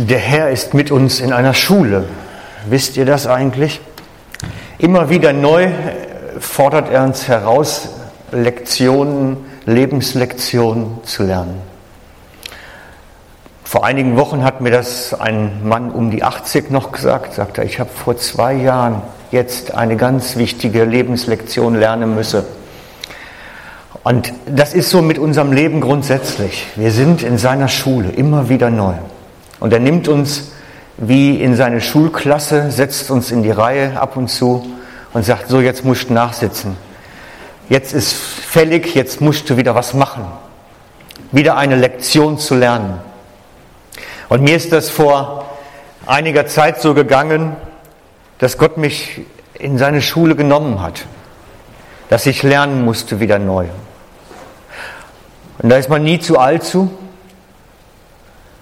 Der Herr ist mit uns in einer Schule. Wisst ihr das eigentlich? Immer wieder neu fordert er uns heraus, Lektionen, Lebenslektionen zu lernen. Vor einigen Wochen hat mir das ein Mann um die 80 noch gesagt, sagte ich habe vor zwei Jahren jetzt eine ganz wichtige Lebenslektion lernen müssen. Und das ist so mit unserem Leben grundsätzlich. Wir sind in seiner Schule immer wieder neu. Und er nimmt uns wie in seine Schulklasse, setzt uns in die Reihe ab und zu und sagt, so jetzt musst du nachsitzen. Jetzt ist fällig, jetzt musst du wieder was machen. Wieder eine Lektion zu lernen. Und mir ist das vor einiger Zeit so gegangen, dass Gott mich in seine Schule genommen hat, dass ich lernen musste wieder neu. Und da ist man nie zu alt zu.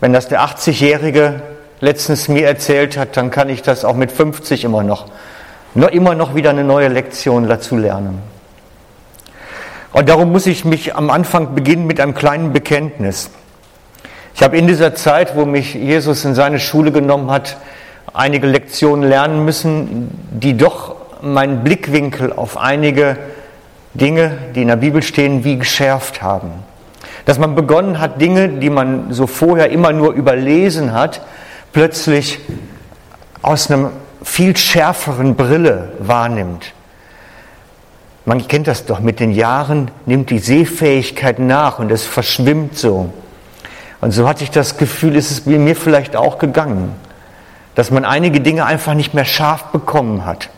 Wenn das der 80-Jährige letztens mir erzählt hat, dann kann ich das auch mit 50 immer noch, nur immer noch wieder eine neue Lektion dazu lernen. Und darum muss ich mich am Anfang beginnen mit einem kleinen Bekenntnis. Ich habe in dieser Zeit, wo mich Jesus in seine Schule genommen hat, einige Lektionen lernen müssen, die doch meinen Blickwinkel auf einige Dinge, die in der Bibel stehen, wie geschärft haben. Dass man begonnen hat, Dinge, die man so vorher immer nur überlesen hat, plötzlich aus einer viel schärferen Brille wahrnimmt. Man kennt das doch, mit den Jahren nimmt die Sehfähigkeit nach und es verschwimmt so. Und so hatte ich das Gefühl, ist es mir vielleicht auch gegangen, dass man einige Dinge einfach nicht mehr scharf bekommen hat.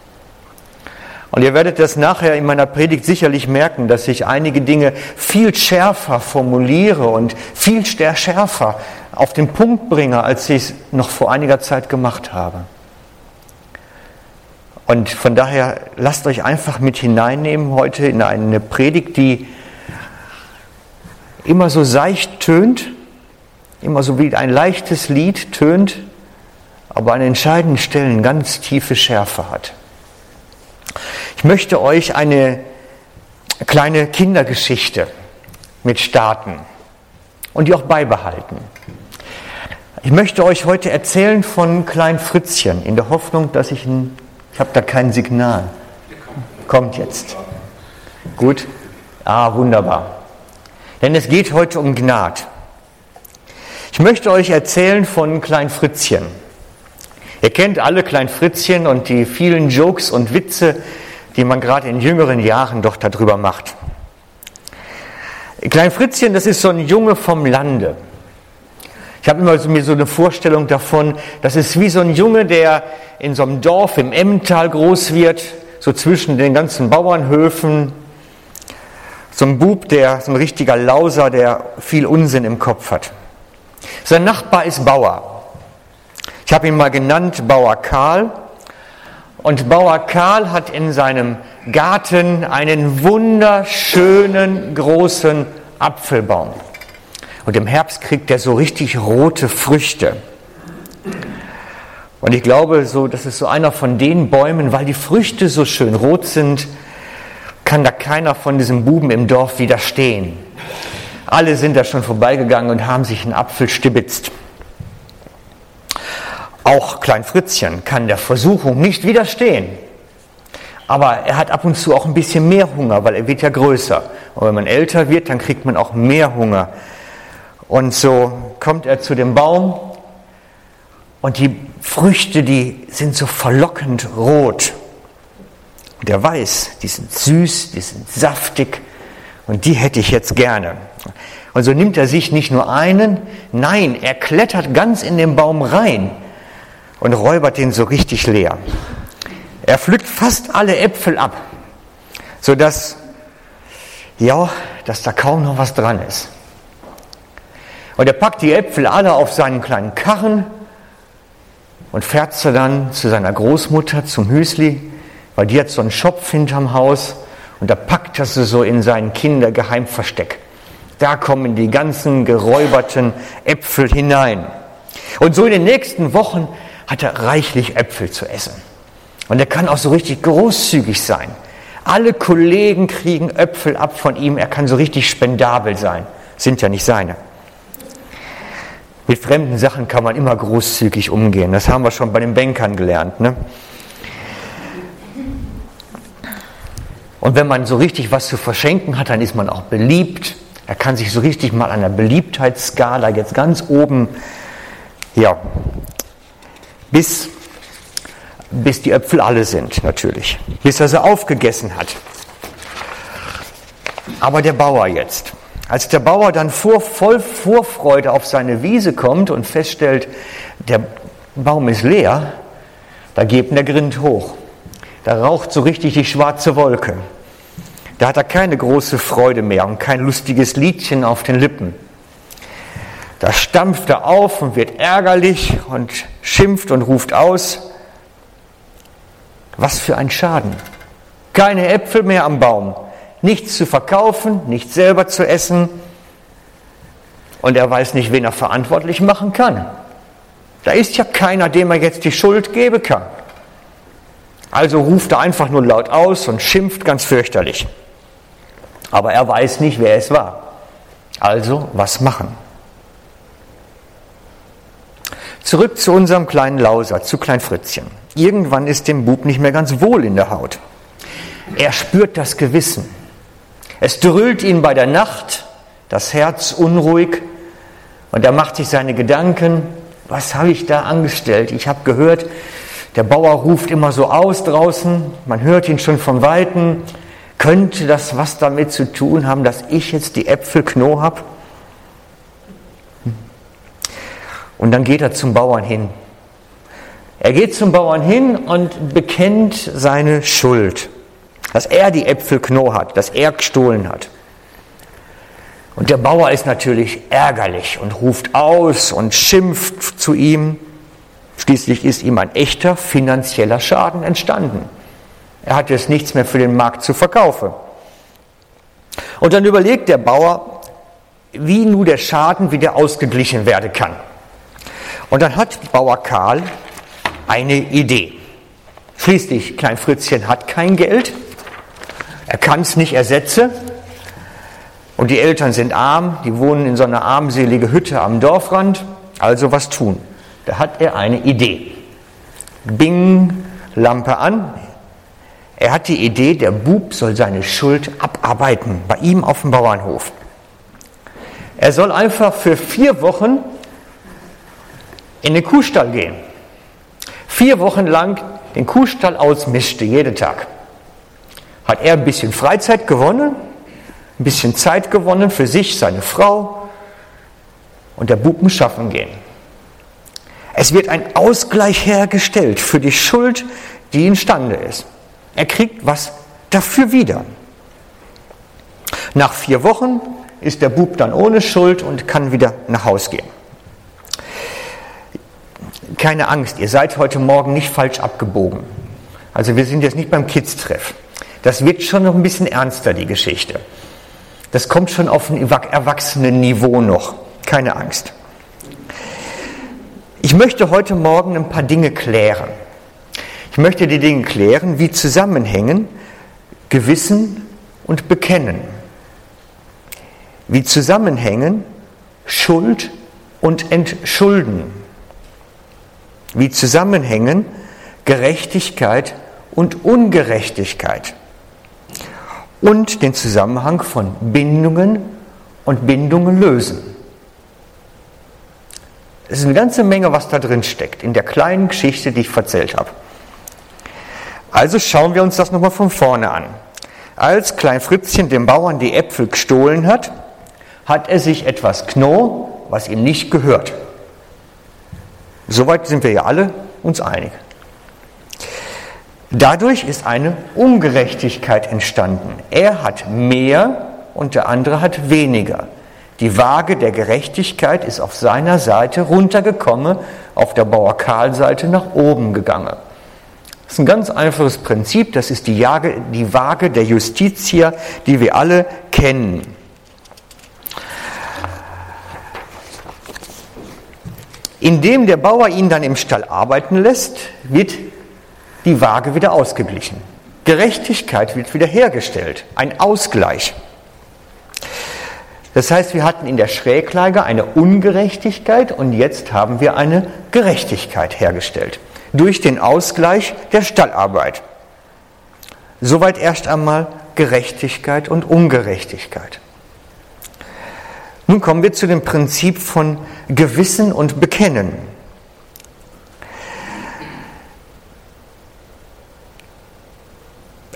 Und ihr werdet das nachher in meiner Predigt sicherlich merken, dass ich einige Dinge viel schärfer formuliere und viel schärfer auf den Punkt bringe, als ich es noch vor einiger Zeit gemacht habe. Und von daher lasst euch einfach mit hineinnehmen heute in eine Predigt, die immer so seicht tönt, immer so wie ein leichtes Lied tönt, aber an entscheidenden Stellen ganz tiefe Schärfe hat. Ich möchte euch eine kleine Kindergeschichte mit starten und die auch beibehalten. Ich möchte euch heute erzählen von Klein Fritzchen, in der Hoffnung, dass ich ein, ich habe da kein Signal. Kommt jetzt. Gut? Ah, wunderbar. Denn es geht heute um Gnad. Ich möchte euch erzählen von Klein Fritzchen. Ihr kennt alle Klein Fritzchen und die vielen Jokes und Witze, die man gerade in jüngeren Jahren doch darüber macht. Klein Fritzchen, das ist so ein Junge vom Lande. Ich habe immer so, mir so eine Vorstellung davon, das ist wie so ein Junge, der in so einem Dorf im Emmental groß wird, so zwischen den ganzen Bauernhöfen. So ein Bub, der, so ein richtiger Lauser, der viel Unsinn im Kopf hat. Sein Nachbar ist Bauer. Ich habe ihn mal genannt Bauer Karl. Und Bauer Karl hat in seinem Garten einen wunderschönen großen Apfelbaum. Und im Herbst kriegt er so richtig rote Früchte. Und ich glaube, so, das ist so einer von den Bäumen, weil die Früchte so schön rot sind, kann da keiner von diesen Buben im Dorf widerstehen. Alle sind da schon vorbeigegangen und haben sich einen Apfel stibitzt. Auch Klein Fritzchen kann der Versuchung nicht widerstehen. Aber er hat ab und zu auch ein bisschen mehr Hunger, weil er wird ja größer. Und wenn man älter wird, dann kriegt man auch mehr Hunger. Und so kommt er zu dem Baum und die Früchte, die sind so verlockend rot. Und er weiß, die sind süß, die sind saftig und die hätte ich jetzt gerne. Und so nimmt er sich nicht nur einen, nein, er klettert ganz in den Baum rein und räubert den so richtig leer. Er pflückt fast alle Äpfel ab, sodass, ja, dass da kaum noch was dran ist. Und er packt die Äpfel alle auf seinen kleinen Karren und fährt sie dann zu seiner Großmutter zum Müsli, weil die hat so einen Schopf hinterm Haus und da packt er sie so in sein Kindergeheimversteck. Da kommen die ganzen geräuberten Äpfel hinein. Und so in den nächsten Wochen hat er reichlich Äpfel zu essen. Und er kann auch so richtig großzügig sein. Alle Kollegen kriegen Äpfel ab von ihm. Er kann so richtig spendabel sein. Sind ja nicht seine. Mit fremden Sachen kann man immer großzügig umgehen. Das haben wir schon bei den Bankern gelernt. Ne? Und wenn man so richtig was zu verschenken hat, dann ist man auch beliebt. Er kann sich so richtig mal an der Beliebtheitsskala jetzt ganz oben, ja, bis, bis die Äpfel alle sind, natürlich. Bis er sie aufgegessen hat. Aber der Bauer jetzt. Als der Bauer dann vor, voll Vorfreude auf seine Wiese kommt und feststellt, der Baum ist leer, da geht der Grind hoch. Da raucht so richtig die schwarze Wolke. Da hat er keine große Freude mehr und kein lustiges Liedchen auf den Lippen. Da stampft er auf und wird ärgerlich und schimpft und ruft aus. Was für ein Schaden. Keine Äpfel mehr am Baum, nichts zu verkaufen, nichts selber zu essen. Und er weiß nicht, wen er verantwortlich machen kann. Da ist ja keiner, dem er jetzt die Schuld geben kann. Also ruft er einfach nur laut aus und schimpft ganz fürchterlich. Aber er weiß nicht, wer es war. Also, was machen? Zurück zu unserem kleinen Lauser, zu Klein Fritzchen. Irgendwann ist dem Bub nicht mehr ganz wohl in der Haut. Er spürt das Gewissen. Es dröhlt ihn bei der Nacht, das Herz unruhig und er macht sich seine Gedanken, was habe ich da angestellt? Ich habe gehört, der Bauer ruft immer so aus draußen, man hört ihn schon von Weitem. Könnte das was damit zu tun haben, dass ich jetzt die Äpfel Kno habe? Und dann geht er zum Bauern hin. Er geht zum Bauern hin und bekennt seine Schuld, dass er die Äpfel Kno hat, dass er gestohlen hat. Und der Bauer ist natürlich ärgerlich und ruft aus und schimpft zu ihm. Schließlich ist ihm ein echter finanzieller Schaden entstanden. Er hat jetzt nichts mehr für den Markt zu verkaufen. Und dann überlegt der Bauer, wie nun der Schaden wieder ausgeglichen werden kann. Und dann hat Bauer Karl eine Idee. Schließlich, Klein Fritzchen hat kein Geld, er kann es nicht ersetzen und die Eltern sind arm, die wohnen in so einer armselige Hütte am Dorfrand, also was tun? Da hat er eine Idee. Bing, Lampe an. Er hat die Idee, der Bub soll seine Schuld abarbeiten bei ihm auf dem Bauernhof. Er soll einfach für vier Wochen in den Kuhstall gehen. Vier Wochen lang den Kuhstall ausmischte, jeden Tag. Hat er ein bisschen Freizeit gewonnen, ein bisschen Zeit gewonnen für sich, seine Frau und der Bub muss schaffen gehen. Es wird ein Ausgleich hergestellt für die Schuld, die imstande ist. Er kriegt was dafür wieder. Nach vier Wochen ist der Bub dann ohne Schuld und kann wieder nach Haus gehen keine Angst, ihr seid heute Morgen nicht falsch abgebogen. Also wir sind jetzt nicht beim Kids-Treff. Das wird schon noch ein bisschen ernster, die Geschichte. Das kommt schon auf ein Erwachsenenniveau noch. Keine Angst. Ich möchte heute Morgen ein paar Dinge klären. Ich möchte die Dinge klären, wie zusammenhängen Gewissen und Bekennen. Wie zusammenhängen Schuld und Entschulden wie zusammenhängen Gerechtigkeit und Ungerechtigkeit und den Zusammenhang von Bindungen und Bindungen lösen. Es ist eine ganze Menge, was da drin steckt, in der kleinen Geschichte, die ich erzählt habe. Also schauen wir uns das nochmal von vorne an. Als Klein Fritzchen dem Bauern die Äpfel gestohlen hat, hat er sich etwas Kno, was ihm nicht gehört. Soweit sind wir ja alle uns einig. Dadurch ist eine Ungerechtigkeit entstanden. Er hat mehr und der andere hat weniger. Die Waage der Gerechtigkeit ist auf seiner Seite runtergekommen, auf der Bauer Karl-Seite nach oben gegangen. Das ist ein ganz einfaches Prinzip, das ist die, die Waage der Justitia, die wir alle kennen. Indem der Bauer ihn dann im Stall arbeiten lässt, wird die Waage wieder ausgeglichen. Gerechtigkeit wird wieder hergestellt, ein Ausgleich. Das heißt, wir hatten in der Schräglage eine Ungerechtigkeit und jetzt haben wir eine Gerechtigkeit hergestellt. Durch den Ausgleich der Stallarbeit. Soweit erst einmal Gerechtigkeit und Ungerechtigkeit. Nun kommen wir zu dem Prinzip von Gewissen und Bekennen.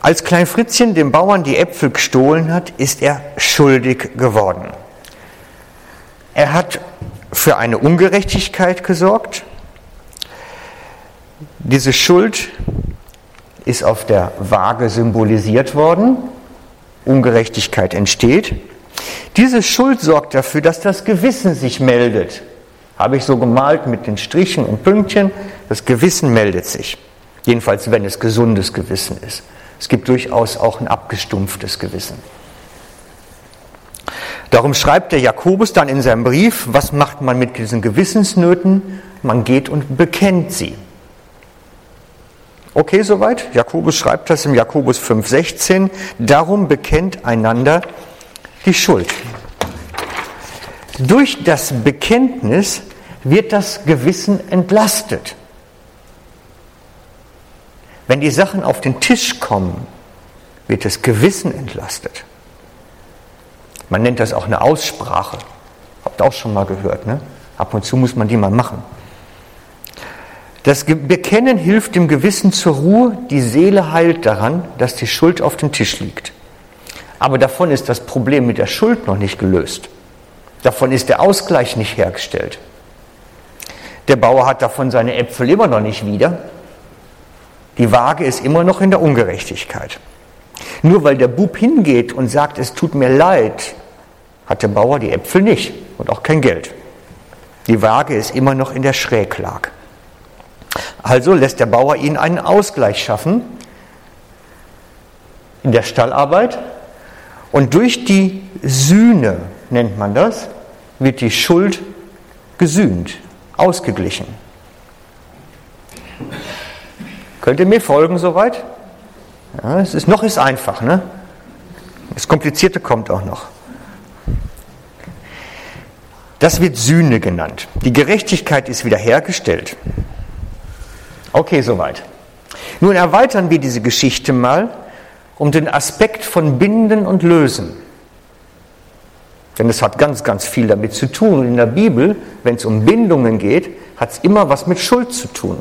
Als Klein Fritzchen dem Bauern die Äpfel gestohlen hat, ist er schuldig geworden. Er hat für eine Ungerechtigkeit gesorgt. Diese Schuld ist auf der Waage symbolisiert worden. Ungerechtigkeit entsteht. Diese Schuld sorgt dafür, dass das Gewissen sich meldet. Habe ich so gemalt mit den Strichen und Pünktchen. Das Gewissen meldet sich. Jedenfalls, wenn es gesundes Gewissen ist. Es gibt durchaus auch ein abgestumpftes Gewissen. Darum schreibt der Jakobus dann in seinem Brief, was macht man mit diesen Gewissensnöten? Man geht und bekennt sie. Okay, soweit? Jakobus schreibt das im Jakobus 5,16. Darum bekennt einander die Schuld. Durch das Bekenntnis wird das Gewissen entlastet. Wenn die Sachen auf den Tisch kommen, wird das Gewissen entlastet. Man nennt das auch eine Aussprache. Habt ihr auch schon mal gehört, ne? Ab und zu muss man die mal machen. Das Bekennen hilft dem Gewissen zur Ruhe, die Seele heilt daran, dass die Schuld auf dem Tisch liegt. Aber davon ist das Problem mit der Schuld noch nicht gelöst. Davon ist der Ausgleich nicht hergestellt. Der Bauer hat davon seine Äpfel immer noch nicht wieder. Die Waage ist immer noch in der Ungerechtigkeit. Nur weil der Bub hingeht und sagt, es tut mir leid, hat der Bauer die Äpfel nicht und auch kein Geld. Die Waage ist immer noch in der Schräglage. Also lässt der Bauer ihn einen Ausgleich schaffen in der Stallarbeit und durch die Sühne, nennt man das, wird die Schuld gesühnt, ausgeglichen. Könnt ihr mir folgen soweit? Ja, es ist noch ist einfach, ne? Das Komplizierte kommt auch noch. Das wird Sühne genannt. Die Gerechtigkeit ist wiederhergestellt. Okay, soweit. Nun erweitern wir diese Geschichte mal um den Aspekt von Binden und Lösen. Denn es hat ganz, ganz viel damit zu tun. Und in der Bibel, wenn es um Bindungen geht, hat es immer was mit Schuld zu tun.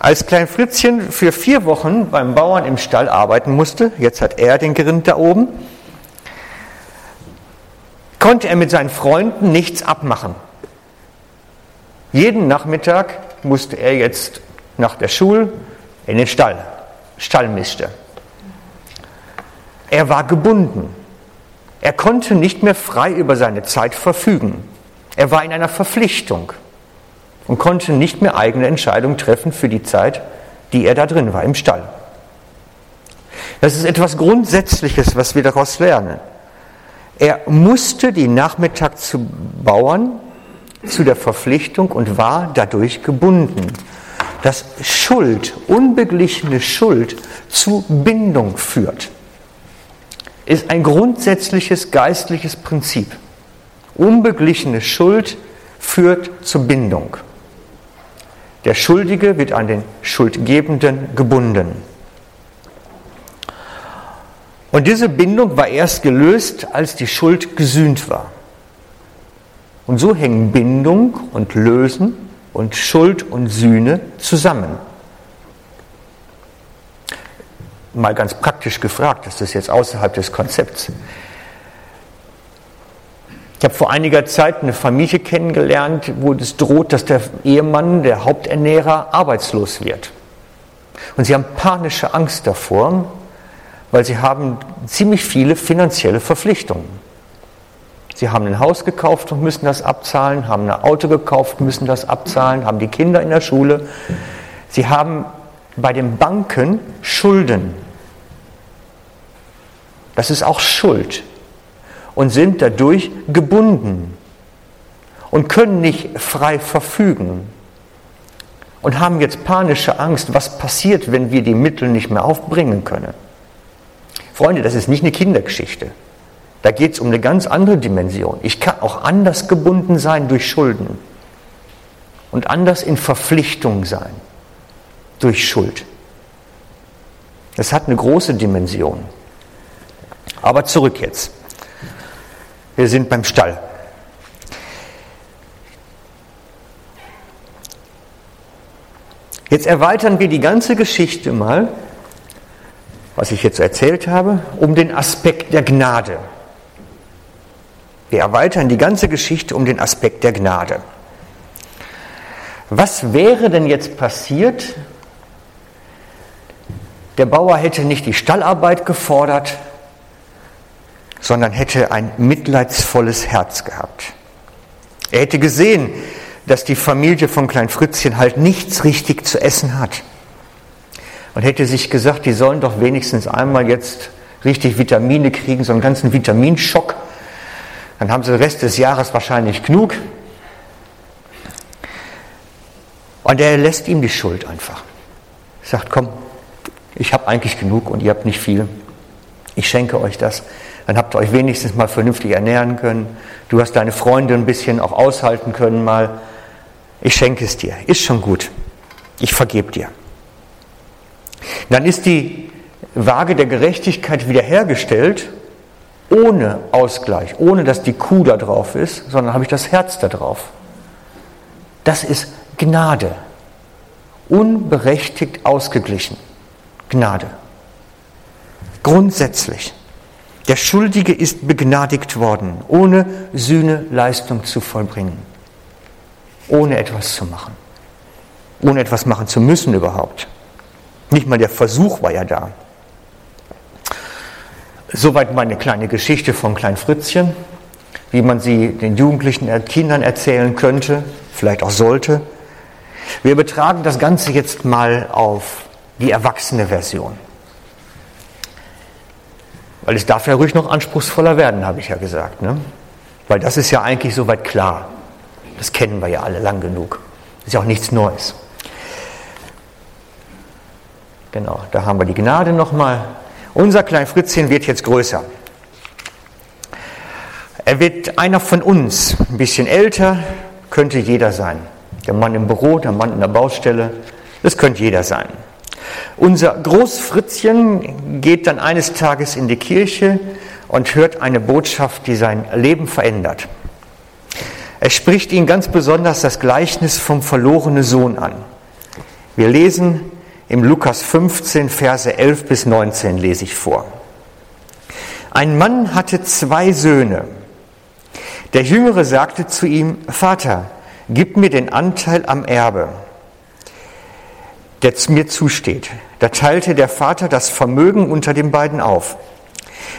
Als Klein Fritzchen für vier Wochen beim Bauern im Stall arbeiten musste, jetzt hat er den Grind da oben, konnte er mit seinen Freunden nichts abmachen. Jeden Nachmittag musste er jetzt nach der Schule in den Stall, Stallmiste. Er war gebunden. Er konnte nicht mehr frei über seine Zeit verfügen. Er war in einer Verpflichtung und konnte nicht mehr eigene Entscheidungen treffen für die Zeit, die er da drin war, im Stall. Das ist etwas Grundsätzliches, was wir daraus lernen. Er musste die Nachmittag zu Bauern zu der Verpflichtung und war dadurch gebunden. Dass Schuld, unbeglichene Schuld zu Bindung führt, ist ein grundsätzliches geistliches Prinzip. Unbeglichene Schuld führt zur Bindung. Der Schuldige wird an den Schuldgebenden gebunden. Und diese Bindung war erst gelöst, als die Schuld gesühnt war. Und so hängen Bindung und Lösen und Schuld und Sühne zusammen. Mal ganz praktisch gefragt, das ist jetzt außerhalb des Konzepts. Ich habe vor einiger Zeit eine Familie kennengelernt, wo es droht, dass der Ehemann, der Haupternährer, arbeitslos wird. Und sie haben panische Angst davor, weil sie haben ziemlich viele finanzielle Verpflichtungen. Sie haben ein Haus gekauft und müssen das abzahlen, haben ein Auto gekauft, müssen das abzahlen, haben die Kinder in der Schule. Sie haben bei den Banken Schulden. Das ist auch Schuld und sind dadurch gebunden und können nicht frei verfügen und haben jetzt panische Angst, was passiert, wenn wir die Mittel nicht mehr aufbringen können. Freunde, das ist nicht eine Kindergeschichte. Da geht es um eine ganz andere Dimension. Ich kann auch anders gebunden sein durch Schulden und anders in Verpflichtung sein durch Schuld. Es hat eine große Dimension. Aber zurück jetzt. Wir sind beim Stall. Jetzt erweitern wir die ganze Geschichte mal, was ich jetzt erzählt habe, um den Aspekt der Gnade. Wir erweitern die ganze Geschichte um den Aspekt der Gnade. Was wäre denn jetzt passiert? Der Bauer hätte nicht die Stallarbeit gefordert, sondern hätte ein mitleidsvolles Herz gehabt. Er hätte gesehen, dass die Familie von Klein Fritzchen halt nichts richtig zu essen hat. Und hätte sich gesagt, die sollen doch wenigstens einmal jetzt richtig Vitamine kriegen, so einen ganzen Vitaminschock. Dann haben sie den Rest des Jahres wahrscheinlich genug. Und er lässt ihm die Schuld einfach. Sagt, komm, ich habe eigentlich genug und ihr habt nicht viel. Ich schenke euch das. Dann habt ihr euch wenigstens mal vernünftig ernähren können. Du hast deine Freunde ein bisschen auch aushalten können mal. Ich schenke es dir. Ist schon gut. Ich vergebe dir. Dann ist die Waage der Gerechtigkeit wiederhergestellt, ohne Ausgleich, ohne dass die Kuh da drauf ist, sondern habe ich das Herz da drauf. Das ist Gnade. Unberechtigt ausgeglichen. Gnade. Grundsätzlich. Der Schuldige ist begnadigt worden, ohne Sühneleistung zu vollbringen, ohne etwas zu machen, ohne etwas machen zu müssen überhaupt. Nicht mal der Versuch war ja da. Soweit meine kleine Geschichte von Klein Fritzchen, wie man sie den Jugendlichen, Kindern erzählen könnte, vielleicht auch sollte. Wir betragen das Ganze jetzt mal auf die erwachsene Version. Weil es darf ja ruhig noch anspruchsvoller werden, habe ich ja gesagt. Ne? Weil das ist ja eigentlich soweit klar. Das kennen wir ja alle lang genug. Das ist ja auch nichts Neues. Genau, da haben wir die Gnade nochmal. Unser klein Fritzchen wird jetzt größer. Er wird einer von uns, ein bisschen älter, könnte jeder sein. Der Mann im Büro, der Mann in der Baustelle, das könnte jeder sein. Unser Großfritzchen geht dann eines Tages in die Kirche und hört eine Botschaft, die sein Leben verändert. Er spricht ihn ganz besonders das Gleichnis vom verlorenen Sohn an. Wir lesen im Lukas 15, Verse 11 bis 19 lese ich vor. Ein Mann hatte zwei Söhne. Der Jüngere sagte zu ihm, Vater, gib mir den Anteil am Erbe, der mir zusteht. Da teilte der Vater das Vermögen unter den beiden auf.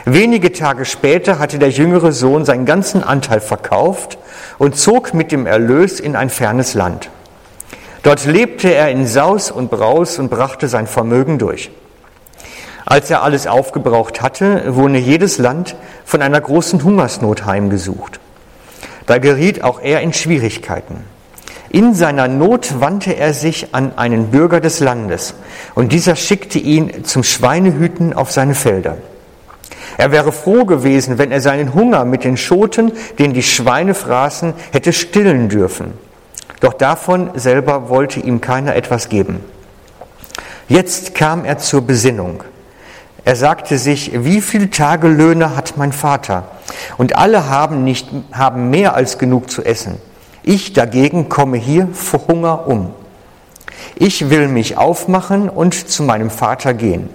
Wenige Tage später hatte der jüngere Sohn seinen ganzen Anteil verkauft und zog mit dem Erlös in ein fernes Land. Dort lebte er in Saus und Braus und brachte sein Vermögen durch. Als er alles aufgebraucht hatte, wurde jedes Land von einer großen Hungersnot heimgesucht. Da geriet auch er in Schwierigkeiten. In seiner Not wandte er sich an einen Bürger des Landes, und dieser schickte ihn zum Schweinehüten auf seine Felder. Er wäre froh gewesen, wenn er seinen Hunger mit den Schoten, den die Schweine fraßen, hätte stillen dürfen. Doch davon selber wollte ihm keiner etwas geben. Jetzt kam er zur Besinnung. Er sagte sich, wie viel Tagelöhne hat mein Vater? Und alle haben nicht, haben mehr als genug zu essen. Ich dagegen komme hier vor Hunger um. Ich will mich aufmachen und zu meinem Vater gehen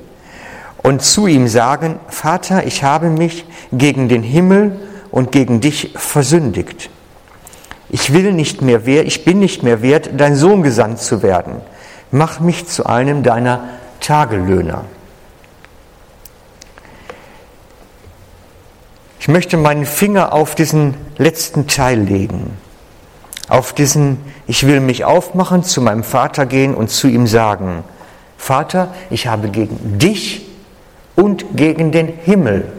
und zu ihm sagen, Vater, ich habe mich gegen den Himmel und gegen dich versündigt. Ich will nicht mehr wert, ich bin nicht mehr wert, dein Sohn gesandt zu werden. Mach mich zu einem deiner Tagelöhner. Ich möchte meinen Finger auf diesen letzten Teil legen. Auf diesen, ich will mich aufmachen, zu meinem Vater gehen und zu ihm sagen, Vater, ich habe gegen dich und gegen den Himmel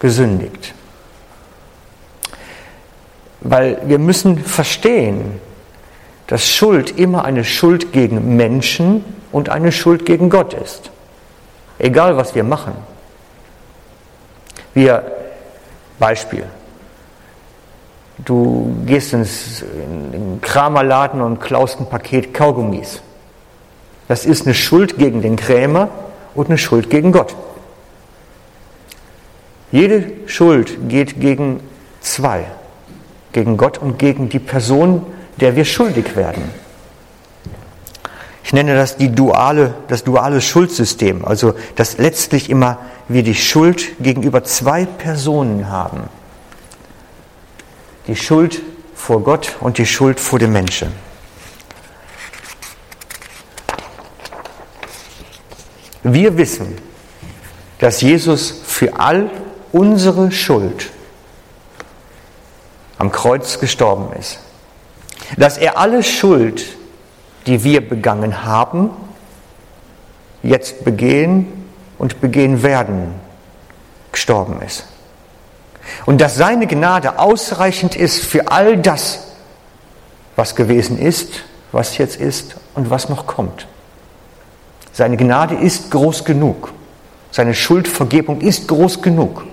gesündigt. Weil wir müssen verstehen, dass Schuld immer eine Schuld gegen Menschen und eine Schuld gegen Gott ist. Egal was wir machen. Wir Beispiel. Du gehst ins, in den Kramerladen und klaust ein Paket Kaugummis. Das ist eine Schuld gegen den Krämer und eine Schuld gegen Gott. Jede Schuld geht gegen zwei, gegen Gott und gegen die Person, der wir schuldig werden. Ich nenne das die duale, das duale Schuldsystem, also dass letztlich immer wir die Schuld gegenüber zwei Personen haben. Die Schuld vor Gott und die Schuld vor dem Menschen. Wir wissen, dass Jesus für all unsere Schuld am Kreuz gestorben ist. Dass er alle Schuld, die wir begangen haben, jetzt begehen und begehen werden, gestorben ist. Und dass seine Gnade ausreichend ist für all das, was gewesen ist, was jetzt ist und was noch kommt. Seine Gnade ist groß genug. Seine Schuldvergebung ist groß genug.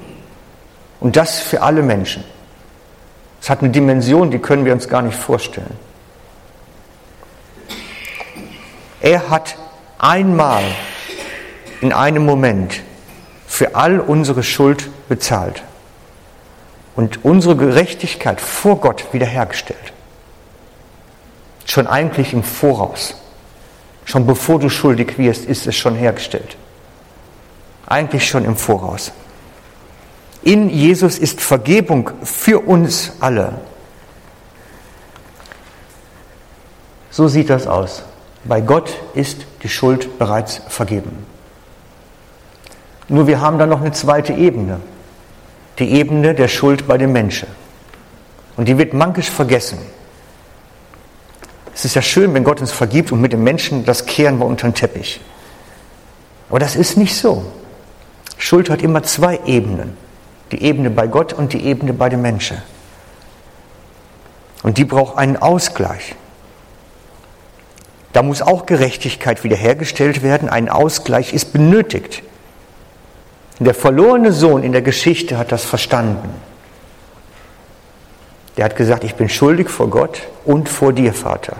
Und das für alle Menschen. Es hat eine Dimension, die können wir uns gar nicht vorstellen. Er hat einmal in einem Moment für all unsere Schuld bezahlt und unsere Gerechtigkeit vor Gott wiederhergestellt. Schon eigentlich im Voraus. Schon bevor du schuldig wirst, ist es schon hergestellt. Eigentlich schon im Voraus. In Jesus ist Vergebung für uns alle. So sieht das aus. Bei Gott ist die Schuld bereits vergeben. Nur wir haben da noch eine zweite Ebene. Die Ebene der Schuld bei dem Menschen. Und die wird mankisch vergessen. Es ist ja schön, wenn Gott uns vergibt und mit dem Menschen, das kehren wir unter den Teppich. Aber das ist nicht so. Schuld hat immer zwei Ebenen. Die Ebene bei Gott und die Ebene bei dem Menschen. Und die braucht einen Ausgleich. Da muss auch Gerechtigkeit wiederhergestellt werden. Ein Ausgleich ist benötigt. Der verlorene Sohn in der Geschichte hat das verstanden. Der hat gesagt, ich bin schuldig vor Gott und vor dir, Vater.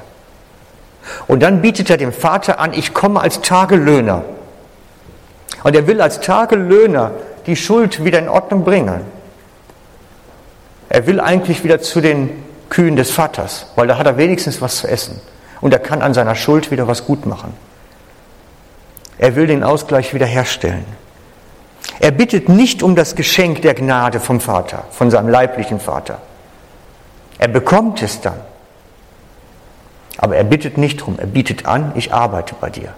Und dann bietet er dem Vater an, ich komme als Tagelöhner. Und er will als Tagelöhner die Schuld wieder in Ordnung bringen. Er will eigentlich wieder zu den Kühen des Vaters, weil da hat er wenigstens was zu essen. Und er kann an seiner Schuld wieder was gut machen. Er will den Ausgleich wiederherstellen. Er bittet nicht um das Geschenk der Gnade vom Vater, von seinem leiblichen Vater. Er bekommt es dann. Aber er bittet nicht drum, er bietet an, ich arbeite bei dir.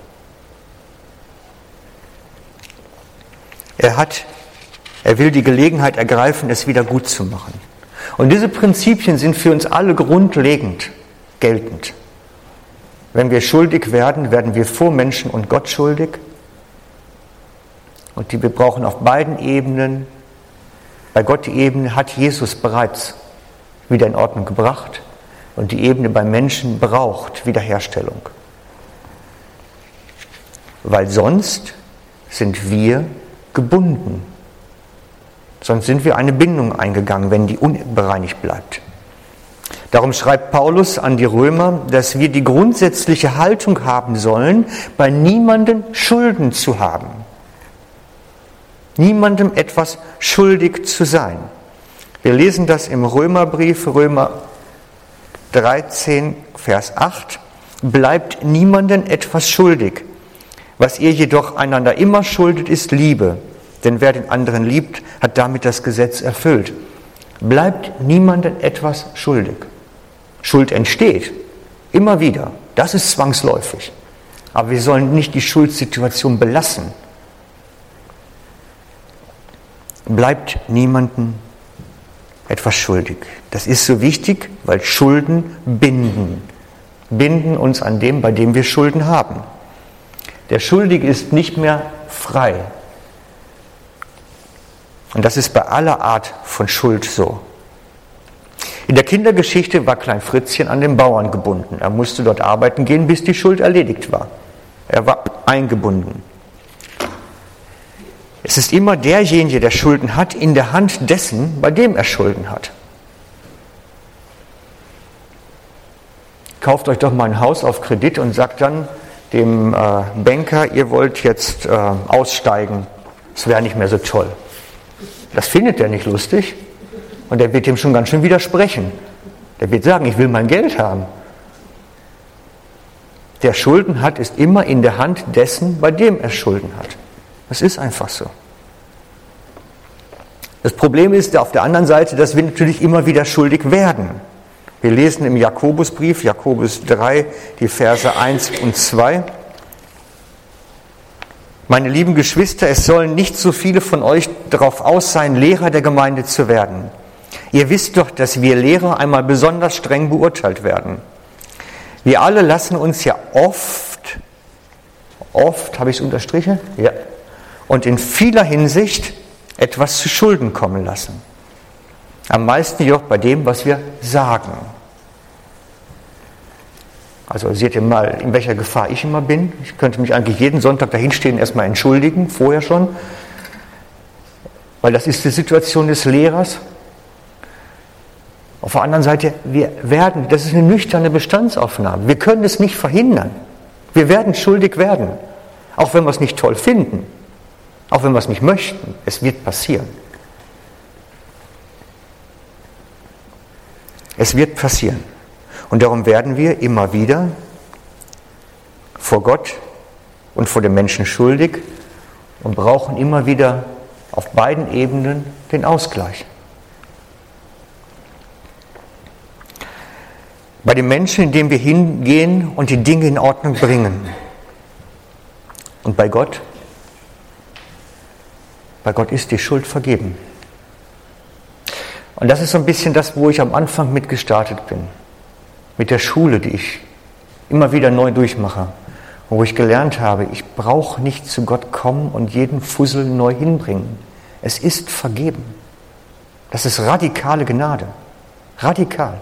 Er hat, er will die Gelegenheit ergreifen, es wieder gut zu machen. Und diese Prinzipien sind für uns alle grundlegend geltend. Wenn wir schuldig werden, werden wir vor Menschen und Gott schuldig. Und die wir brauchen auf beiden Ebenen. Bei Gott die Ebene hat Jesus bereits wieder in Ordnung gebracht. Und die Ebene beim Menschen braucht Wiederherstellung. Weil sonst sind wir gebunden. Sonst sind wir eine Bindung eingegangen, wenn die unbereinigt bleibt. Darum schreibt Paulus an die Römer, dass wir die grundsätzliche Haltung haben sollen, bei niemandem Schulden zu haben. Niemandem etwas schuldig zu sein. Wir lesen das im Römerbrief, Römer 13, Vers 8. Bleibt niemandem etwas schuldig. Was ihr jedoch einander immer schuldet, ist Liebe. Denn wer den anderen liebt, hat damit das Gesetz erfüllt. Bleibt niemandem etwas schuldig. Schuld entsteht. Immer wieder. Das ist zwangsläufig. Aber wir sollen nicht die Schuldsituation belassen. Bleibt niemandem etwas schuldig. Das ist so wichtig, weil Schulden binden. Binden uns an dem, bei dem wir Schulden haben. Der Schuldige ist nicht mehr frei. Und das ist bei aller Art von Schuld so. In der Kindergeschichte war Klein Fritzchen an den Bauern gebunden. Er musste dort arbeiten gehen, bis die Schuld erledigt war. Er war eingebunden. Es ist immer derjenige, der Schulden hat, in der Hand dessen, bei dem er Schulden hat. Kauft euch doch mal ein Haus auf Kredit und sagt dann dem äh, Banker, ihr wollt jetzt äh, aussteigen. Das wäre nicht mehr so toll. Das findet er nicht lustig und er wird dem schon ganz schön widersprechen. Der wird sagen, ich will mein Geld haben. Der Schulden hat, ist immer in der Hand dessen, bei dem er Schulden hat. Das ist einfach so. Das Problem ist auf der anderen Seite, dass wir natürlich immer wieder schuldig werden. Wir lesen im Jakobusbrief, Jakobus 3, die Verse 1 und 2. Meine lieben Geschwister, es sollen nicht so viele von euch darauf aus sein, Lehrer der Gemeinde zu werden. Ihr wisst doch, dass wir Lehrer einmal besonders streng beurteilt werden. Wir alle lassen uns ja oft, oft, habe ich es unterstrichen? Ja. Und in vieler Hinsicht etwas zu Schulden kommen lassen. Am meisten jedoch bei dem, was wir sagen. Also seht ihr mal, in welcher Gefahr ich immer bin. Ich könnte mich eigentlich jeden Sonntag dahinstehen, erstmal entschuldigen, vorher schon. Weil das ist die Situation des Lehrers. Auf der anderen Seite, wir werden, das ist eine nüchterne Bestandsaufnahme. Wir können es nicht verhindern. Wir werden schuldig werden. Auch wenn wir es nicht toll finden. Auch wenn wir es nicht möchten. Es wird passieren. Es wird passieren. Und darum werden wir immer wieder vor Gott und vor den Menschen schuldig und brauchen immer wieder auf beiden Ebenen den Ausgleich. Bei den Menschen, indem wir hingehen und die Dinge in Ordnung bringen. Und bei Gott? Bei Gott ist die Schuld vergeben. Und das ist so ein bisschen das, wo ich am Anfang mitgestartet bin. Mit der Schule, die ich immer wieder neu durchmache. Wo ich gelernt habe, ich brauche nicht zu Gott kommen und jeden Fussel neu hinbringen. Es ist vergeben. Das ist radikale Gnade. Radikal.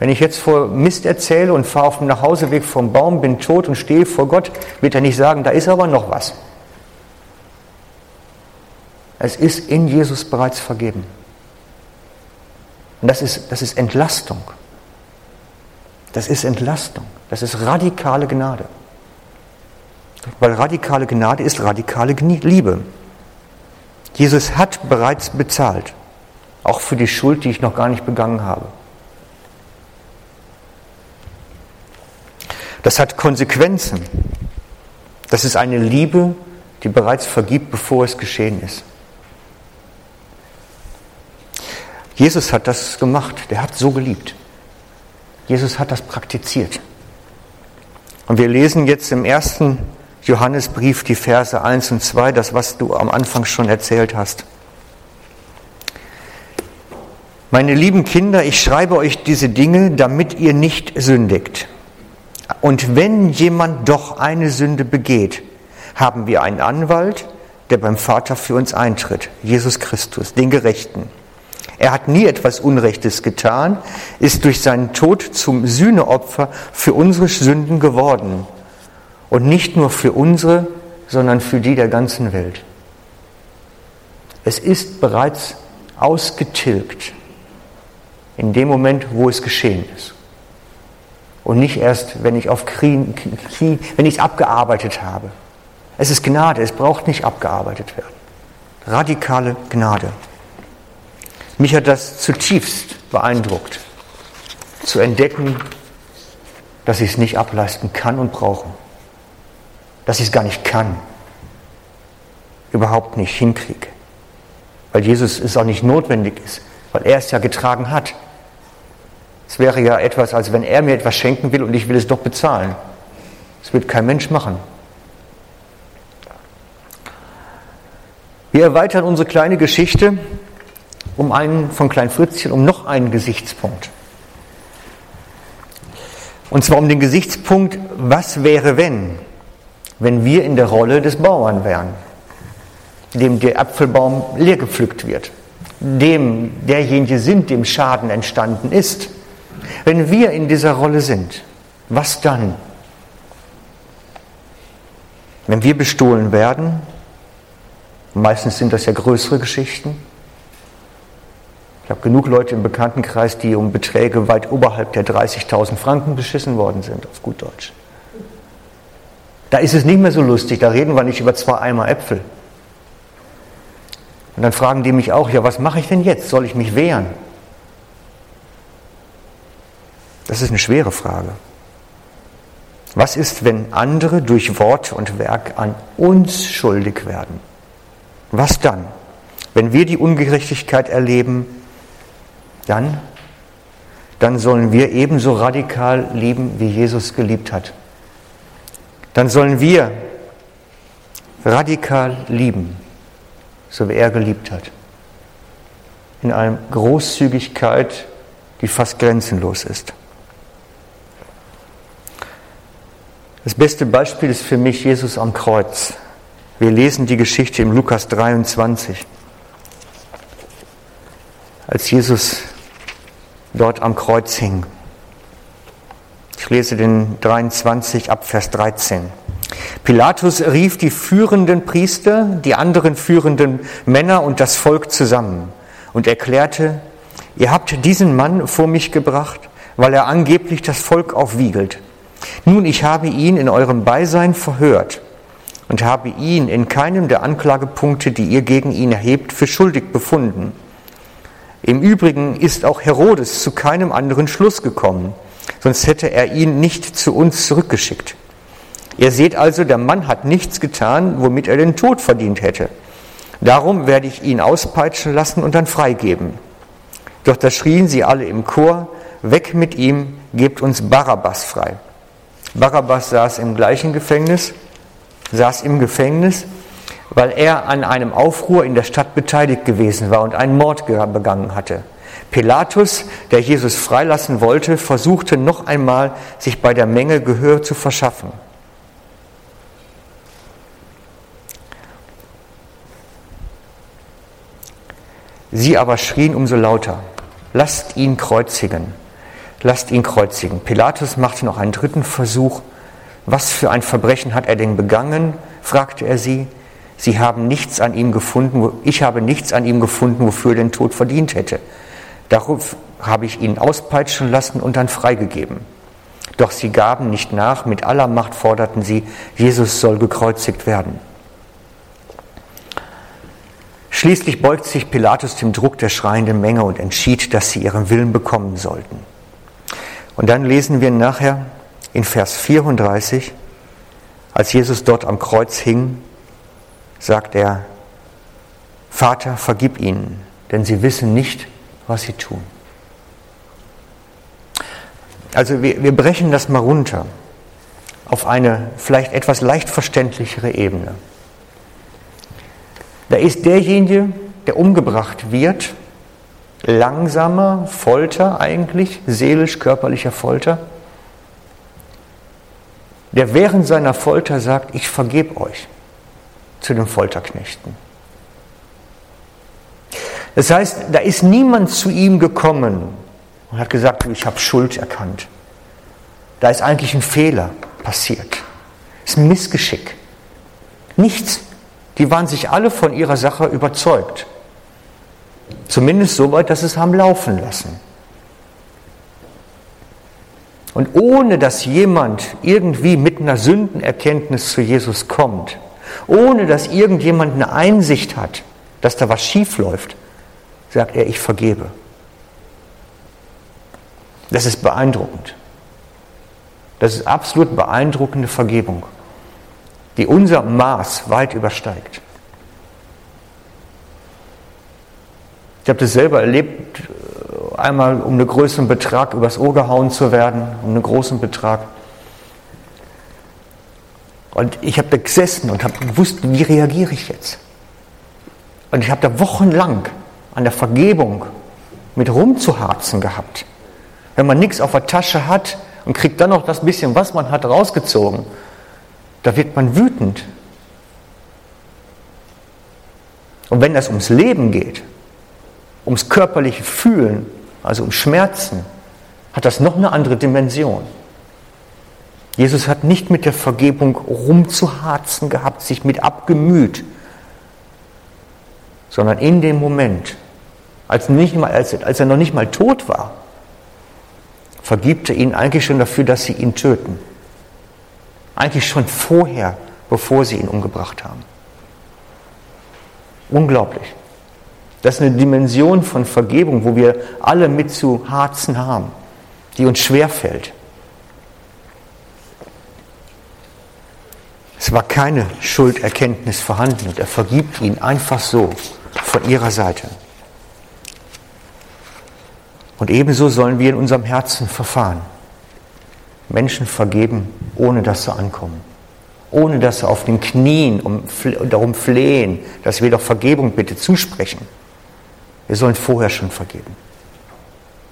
Wenn ich jetzt vor Mist erzähle und fahre auf dem Nachhauseweg vom Baum, bin tot und stehe vor Gott, wird er nicht sagen, da ist aber noch was. Es ist in Jesus bereits vergeben. Und das ist, das ist Entlastung. Das ist Entlastung. Das ist radikale Gnade. Weil radikale Gnade ist radikale Liebe. Jesus hat bereits bezahlt. Auch für die Schuld, die ich noch gar nicht begangen habe. Das hat Konsequenzen. Das ist eine Liebe, die bereits vergibt, bevor es geschehen ist. Jesus hat das gemacht, der hat so geliebt. Jesus hat das praktiziert. Und wir lesen jetzt im ersten Johannesbrief die Verse 1 und 2, das, was du am Anfang schon erzählt hast. Meine lieben Kinder, ich schreibe euch diese Dinge, damit ihr nicht sündigt. Und wenn jemand doch eine Sünde begeht, haben wir einen Anwalt, der beim Vater für uns eintritt, Jesus Christus, den Gerechten. Er hat nie etwas Unrechtes getan, ist durch seinen Tod zum Sühneopfer für unsere Sünden geworden. Und nicht nur für unsere, sondern für die der ganzen Welt. Es ist bereits ausgetilgt in dem Moment, wo es geschehen ist. Und nicht erst, wenn ich es abgearbeitet habe. Es ist Gnade, es braucht nicht abgearbeitet werden. Radikale Gnade. Mich hat das zutiefst beeindruckt, zu entdecken, dass ich es nicht ableisten kann und brauche. Dass ich es gar nicht kann. Überhaupt nicht hinkriege. Weil Jesus es auch nicht notwendig ist, weil er es ja getragen hat. Es wäre ja etwas, als wenn er mir etwas schenken will und ich will es doch bezahlen. Das wird kein Mensch machen. Wir erweitern unsere kleine Geschichte um einen von Klein Fritzchen, um noch einen Gesichtspunkt. Und zwar um den Gesichtspunkt, was wäre wenn, wenn wir in der Rolle des Bauern wären, dem der Apfelbaum leer gepflückt wird, dem derjenige sind, dem Schaden entstanden ist. Wenn wir in dieser Rolle sind, was dann? Wenn wir bestohlen werden, Meistens sind das ja größere Geschichten. Ich habe genug Leute im Bekanntenkreis, die um Beträge weit oberhalb der 30.000 Franken beschissen worden sind, auf gut Deutsch. Da ist es nicht mehr so lustig, da reden wir nicht über zwei Eimer Äpfel. Und dann fragen die mich auch, ja, was mache ich denn jetzt? Soll ich mich wehren? Das ist eine schwere Frage. Was ist, wenn andere durch Wort und Werk an uns schuldig werden? Was dann? Wenn wir die Ungerechtigkeit erleben, dann, dann sollen wir ebenso radikal lieben, wie Jesus geliebt hat. Dann sollen wir radikal lieben, so wie er geliebt hat. In einer Großzügigkeit, die fast grenzenlos ist. Das beste Beispiel ist für mich Jesus am Kreuz. Wir lesen die Geschichte im Lukas 23. Als Jesus dort am Kreuz hing. Ich lese den 23 ab Vers 13. Pilatus rief die führenden Priester, die anderen führenden Männer und das Volk zusammen und erklärte, ihr habt diesen Mann vor mich gebracht, weil er angeblich das Volk aufwiegelt. Nun, ich habe ihn in eurem Beisein verhört und habe ihn in keinem der Anklagepunkte, die ihr gegen ihn erhebt, für schuldig befunden. Im Übrigen ist auch Herodes zu keinem anderen Schluss gekommen, sonst hätte er ihn nicht zu uns zurückgeschickt. Ihr seht also, der Mann hat nichts getan, womit er den Tod verdient hätte. Darum werde ich ihn auspeitschen lassen und dann freigeben. Doch da schrien sie alle im Chor, weg mit ihm, gebt uns Barabbas frei. Barabbas saß im gleichen Gefängnis, saß im Gefängnis weil er an einem Aufruhr in der Stadt beteiligt gewesen war und einen Mord begangen hatte. Pilatus, der Jesus freilassen wollte, versuchte noch einmal, sich bei der Menge Gehör zu verschaffen. Sie aber schrien umso lauter, lasst ihn kreuzigen, lasst ihn kreuzigen. Pilatus machte noch einen dritten Versuch. Was für ein Verbrechen hat er denn begangen? fragte er sie. Sie haben nichts an ihm gefunden, ich habe nichts an ihm gefunden, wofür er den Tod verdient hätte. Darauf habe ich ihn auspeitschen lassen und dann freigegeben. Doch sie gaben nicht nach, mit aller Macht forderten sie, Jesus soll gekreuzigt werden. Schließlich beugt sich Pilatus dem Druck der schreienden Menge und entschied, dass sie ihren Willen bekommen sollten. Und dann lesen wir nachher in Vers 34, als Jesus dort am Kreuz hing, sagt er, Vater, vergib ihnen, denn sie wissen nicht, was sie tun. Also wir, wir brechen das mal runter auf eine vielleicht etwas leicht verständlichere Ebene. Da ist derjenige, der umgebracht wird, langsamer Folter eigentlich, seelisch-körperlicher Folter, der während seiner Folter sagt, ich vergebe euch zu den Folterknechten. Das heißt, da ist niemand zu ihm gekommen und hat gesagt, ich habe Schuld erkannt. Da ist eigentlich ein Fehler passiert. Es ist ein Missgeschick. Nichts. Die waren sich alle von ihrer Sache überzeugt. Zumindest so weit, dass sie es haben laufen lassen. Und ohne dass jemand irgendwie mit einer Sündenerkenntnis zu Jesus kommt, ohne dass irgendjemand eine Einsicht hat, dass da was schief läuft, sagt er, ich vergebe. Das ist beeindruckend. Das ist absolut beeindruckende Vergebung, die unser Maß weit übersteigt. Ich habe das selber erlebt, einmal um einen größeren Betrag übers Ohr gehauen zu werden, um einen großen Betrag. Und ich habe da gesessen und habe gewusst, wie reagiere ich jetzt? Und ich habe da wochenlang an der Vergebung mit rumzuharzen gehabt. Wenn man nichts auf der Tasche hat und kriegt dann noch das bisschen, was man hat, rausgezogen, da wird man wütend. Und wenn das ums Leben geht, ums körperliche Fühlen, also um Schmerzen, hat das noch eine andere Dimension. Jesus hat nicht mit der Vergebung rumzuharzen gehabt, sich mit abgemüht, sondern in dem Moment, als, nicht mal, als, als er noch nicht mal tot war, vergibt er ihnen eigentlich schon dafür, dass sie ihn töten. Eigentlich schon vorher, bevor sie ihn umgebracht haben. Unglaublich. Das ist eine Dimension von Vergebung, wo wir alle mit zu harzen haben, die uns schwerfällt. Es war keine Schulderkenntnis vorhanden und er vergibt ihnen einfach so von ihrer Seite. Und ebenso sollen wir in unserem Herzen verfahren. Menschen vergeben, ohne dass sie ankommen. Ohne dass sie auf den Knien um, darum flehen, dass wir doch Vergebung bitte zusprechen. Wir sollen vorher schon vergeben.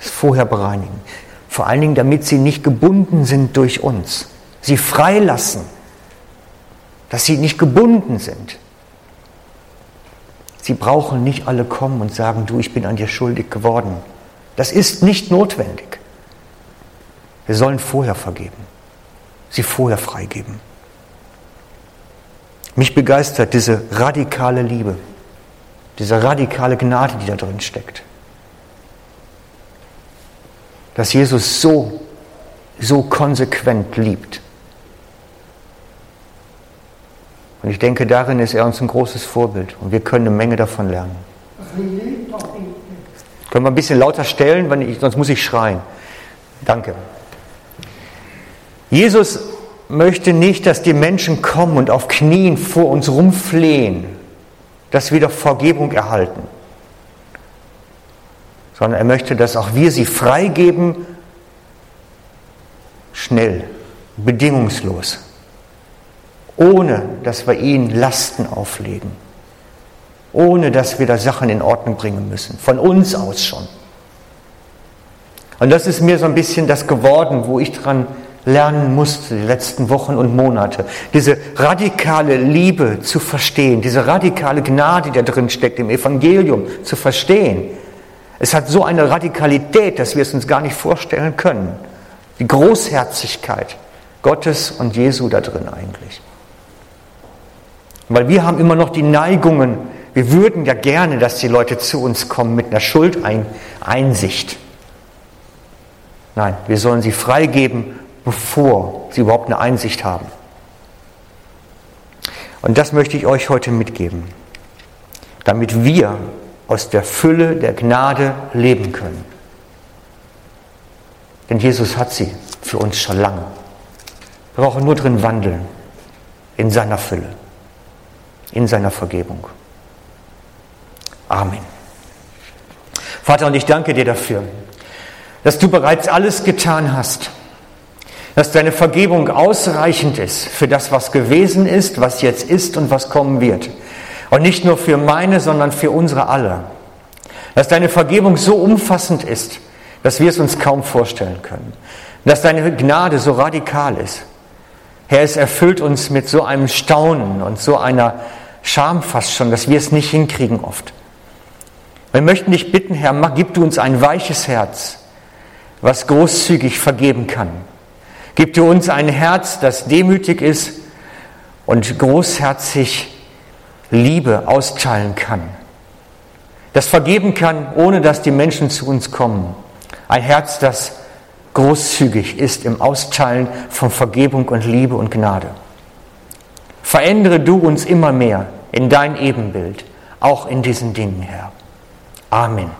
Es vorher bereinigen. Vor allen Dingen, damit sie nicht gebunden sind durch uns. Sie freilassen. Dass sie nicht gebunden sind. Sie brauchen nicht alle kommen und sagen, du, ich bin an dir schuldig geworden. Das ist nicht notwendig. Wir sollen vorher vergeben, sie vorher freigeben. Mich begeistert diese radikale Liebe, diese radikale Gnade, die da drin steckt. Dass Jesus so, so konsequent liebt. Und ich denke, darin ist er uns ein großes Vorbild und wir können eine Menge davon lernen. Können wir ein bisschen lauter stellen, ich, sonst muss ich schreien. Danke. Jesus möchte nicht, dass die Menschen kommen und auf Knien vor uns rumflehen, dass wir doch Vergebung erhalten, sondern er möchte, dass auch wir sie freigeben, schnell, bedingungslos, ohne dass wir ihnen Lasten auflegen, ohne dass wir da Sachen in Ordnung bringen müssen, von uns aus schon. Und das ist mir so ein bisschen das geworden, wo ich dran lernen musste die letzten Wochen und Monate. Diese radikale Liebe zu verstehen, diese radikale Gnade, die da drin steckt im Evangelium zu verstehen. Es hat so eine Radikalität, dass wir es uns gar nicht vorstellen können. Die Großherzigkeit Gottes und Jesu da drin eigentlich. Weil wir haben immer noch die Neigungen, wir würden ja gerne, dass die Leute zu uns kommen mit einer Schuldeinsicht. Nein, wir sollen sie freigeben bevor sie überhaupt eine Einsicht haben. Und das möchte ich euch heute mitgeben, damit wir aus der Fülle der Gnade leben können. Denn Jesus hat sie für uns schon lange. Wir brauchen nur drin wandeln, in seiner Fülle, in seiner Vergebung. Amen. Vater, und ich danke dir dafür, dass du bereits alles getan hast, dass deine Vergebung ausreichend ist für das, was gewesen ist, was jetzt ist und was kommen wird. Und nicht nur für meine, sondern für unsere alle. Dass deine Vergebung so umfassend ist, dass wir es uns kaum vorstellen können. Dass deine Gnade so radikal ist. Herr, es erfüllt uns mit so einem Staunen und so einer Scham fast schon, dass wir es nicht hinkriegen oft. Wir möchten dich bitten, Herr, gib du uns ein weiches Herz, was großzügig vergeben kann Gib du uns ein Herz, das demütig ist und großherzig Liebe austeilen kann. Das vergeben kann, ohne dass die Menschen zu uns kommen. Ein Herz, das großzügig ist im Austeilen von Vergebung und Liebe und Gnade. Verändere du uns immer mehr in dein Ebenbild, auch in diesen Dingen, Herr. Amen.